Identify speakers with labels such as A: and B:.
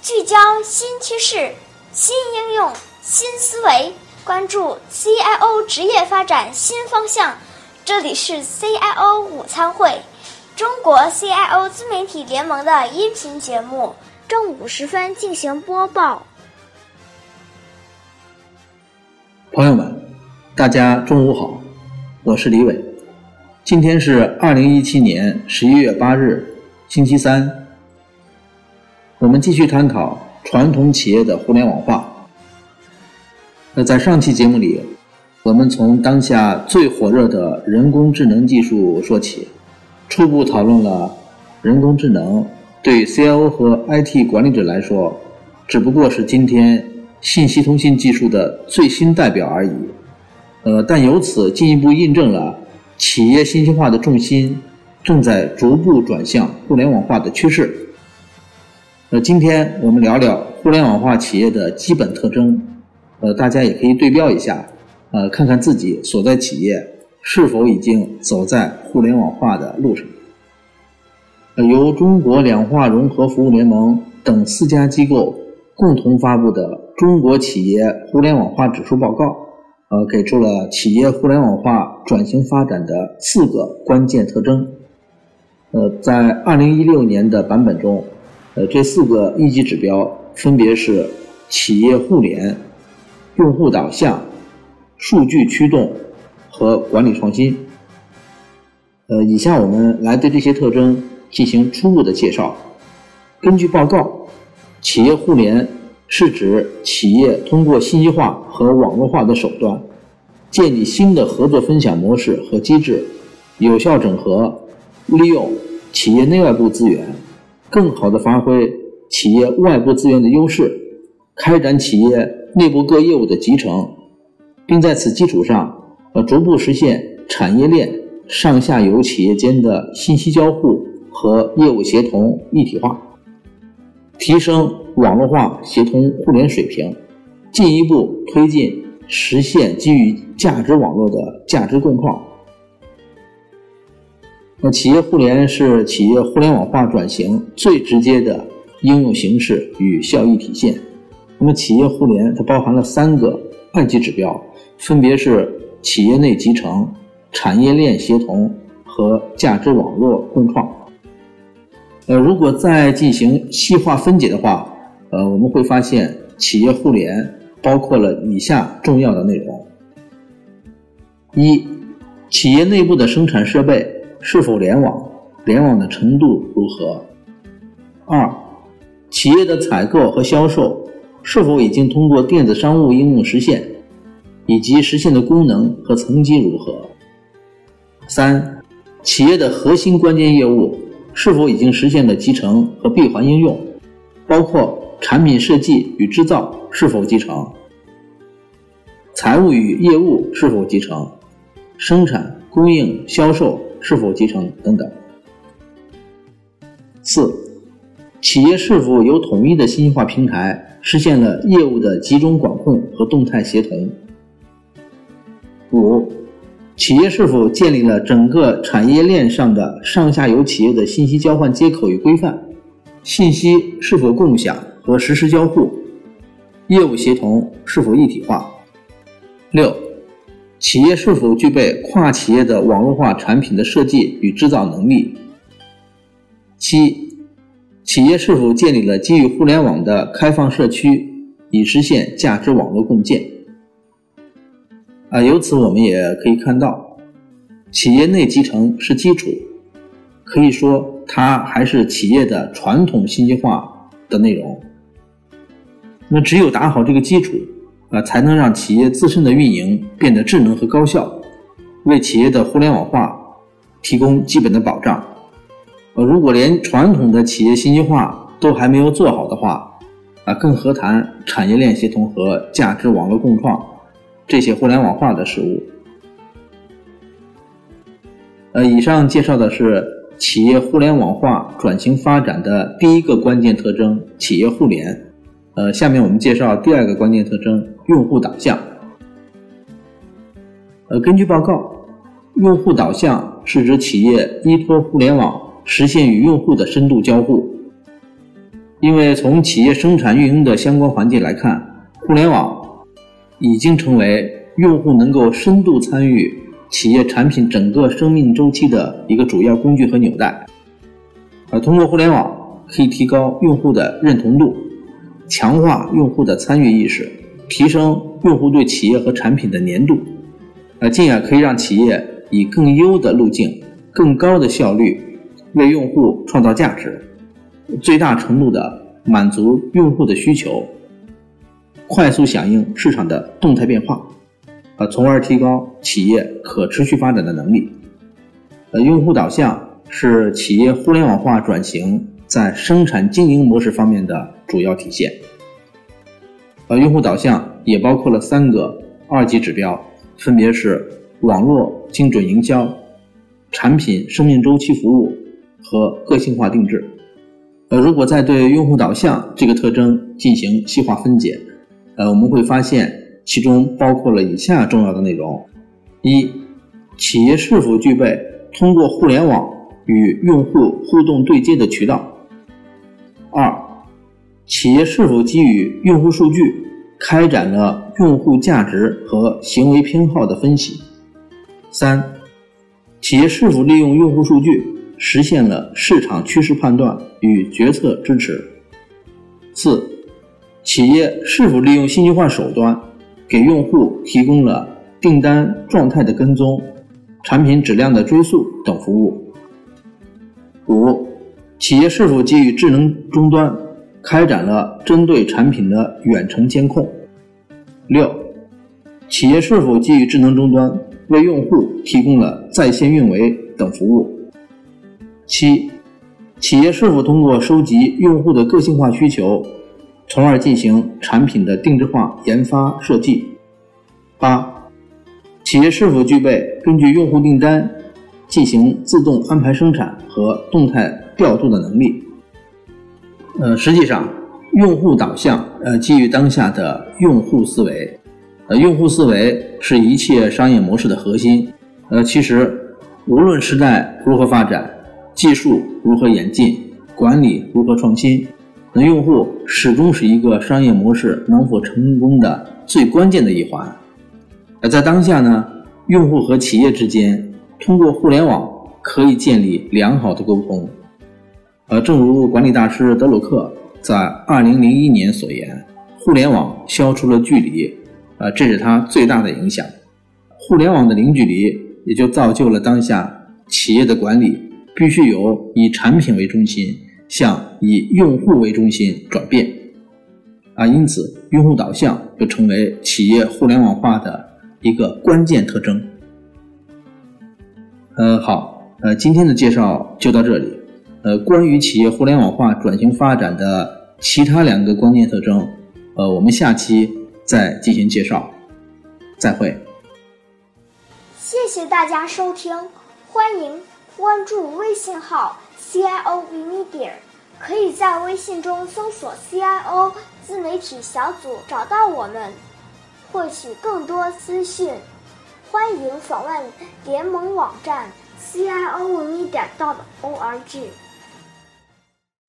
A: 聚焦新趋势、新应用、新思维，关注 CIO 职业发展新方向。这里是 CIO 午餐会，中国 CIO 自媒体联盟的音频节目，正午时分进行播报。
B: 朋友们，大家中午好，我是李伟。今天是二零一七年十一月八日，星期三。我们继续探讨传统企业的互联网化。那在上期节目里，我们从当下最火热的人工智能技术说起，初步讨论了人工智能对 CIO 和 IT 管理者来说，只不过是今天信息通信技术的最新代表而已。呃，但由此进一步印证了企业信息化的重心正在逐步转向互联网化的趋势。那今天我们聊聊互联网化企业的基本特征，呃，大家也可以对标一下，呃，看看自己所在企业是否已经走在互联网化的路上。呃，由中国两化融合服务联盟等四家机构共同发布的《中国企业互联网化指数报告》，呃，给出了企业互联网化转型发展的四个关键特征。呃，在二零一六年的版本中。呃，这四个一级指标分别是企业互联、用户导向、数据驱动和管理创新。呃，以下我们来对这些特征进行初步的介绍。根据报告，企业互联是指企业通过信息化和网络化的手段，建立新的合作分享模式和机制，有效整合利用企业内外部资源。更好地发挥企业外部资源的优势，开展企业内部各业务的集成，并在此基础上，呃，逐步实现产业链上下游企业间的信息交互和业务协同一体化，提升网络化协同互联水平，进一步推进实现基于价值网络的价值共创。那企业互联是企业互联网化转型最直接的应用形式与效益体现。那么，企业互联它包含了三个二级指标，分别是企业内集成、产业链协同和价值网络共创。呃，如果再进行细化分解的话，呃，我们会发现企业互联包括了以下重要的内容：一、企业内部的生产设备。是否联网？联网的程度如何？二、企业的采购和销售是否已经通过电子商务应用实现，以及实现的功能和层级如何？三、企业的核心关键业务是否已经实现了集成和闭环应用，包括产品设计与制造是否集成？财务与业务是否集成？生产、供应、销售？是否集成等等。四、企业是否有统一的信息化平台，实现了业务的集中管控和动态协同？五、企业是否建立了整个产业链上的上下游企业的信息交换接口与规范？信息是否共享和实时交互？业务协同是否一体化？六。企业是否具备跨企业的网络化产品的设计与制造能力？七，企业是否建立了基于互联网的开放社区，以实现价值网络共建？啊，由此我们也可以看到，企业内集成是基础，可以说它还是企业的传统信息化的内容。那只有打好这个基础。啊，才能让企业自身的运营变得智能和高效，为企业的互联网化提供基本的保障。呃，如果连传统的企业信息化都还没有做好的话，啊，更何谈产业链协同和价值网络共创这些互联网化的事物？呃，以上介绍的是企业互联网化转型发展的第一个关键特征——企业互联。呃，下面我们介绍第二个关键特征：用户导向。呃，根据报告，用户导向是指企业依托互联网实现与用户的深度交互。因为从企业生产运营的相关环节来看，互联网已经成为用户能够深度参与企业产品整个生命周期的一个主要工具和纽带。而，通过互联网可以提高用户的认同度，强化用户的参与意识，提升用户对企业和产品的粘度，呃，进而可以让企业以更优的路径、更高的效率为用户创造价值。最大程度的满足用户的需求，快速响应市场的动态变化，呃，从而提高企业可持续发展的能力。呃，用户导向是企业互联网化转型在生产经营模式方面的主要体现。呃，用户导向也包括了三个二级指标，分别是网络精准营销、产品生命周期服务和个性化定制。呃，如果再对用户导向这个特征进行细化分解，呃，我们会发现其中包括了以下重要的内容：一、企业是否具备通过互联网与用户互动对接的渠道；二、企业是否基于用户数据开展了用户价值和行为偏好的分析；三、企业是否利用用户数据。实现了市场趋势判断与决策支持。四、企业是否利用信息化手段给用户提供了订单状态的跟踪、产品质量的追溯等服务？五、企业是否基于智能终端开展了针对产品的远程监控？六、企业是否基于智能终端为用户提供了在线运维等服务？七、企业是否通过收集用户的个性化需求，从而进行产品的定制化研发设计？八、企业是否具备根据用户订单进行自动安排生产和动态调度的能力？呃，实际上，用户导向呃基于当下的用户思维，呃，用户思维是一切商业模式的核心。呃，其实无论时代如何发展。技术如何演进，管理如何创新，那用户始终是一个商业模式能否成功的最关键的一环。而在当下呢，用户和企业之间通过互联网可以建立良好的沟通。呃，正如管理大师德鲁克在2001年所言：“互联网消除了距离，呃，这是它最大的影响。互联网的零距离，也就造就了当下企业的管理。”必须由以产品为中心向以用户为中心转变，啊，因此用户导向就成为企业互联网化的一个关键特征。呃，好，呃，今天的介绍就到这里。呃，关于企业互联网化转型发展的其他两个关键特征，呃，我们下期再进行介绍。再会。
A: 谢谢大家收听，欢迎。关注微信号 CIO Media，可以在微信中搜索 CIO 自媒体小组找到我们，获取更多资讯。欢迎访问联盟网站 CIO Media dot org。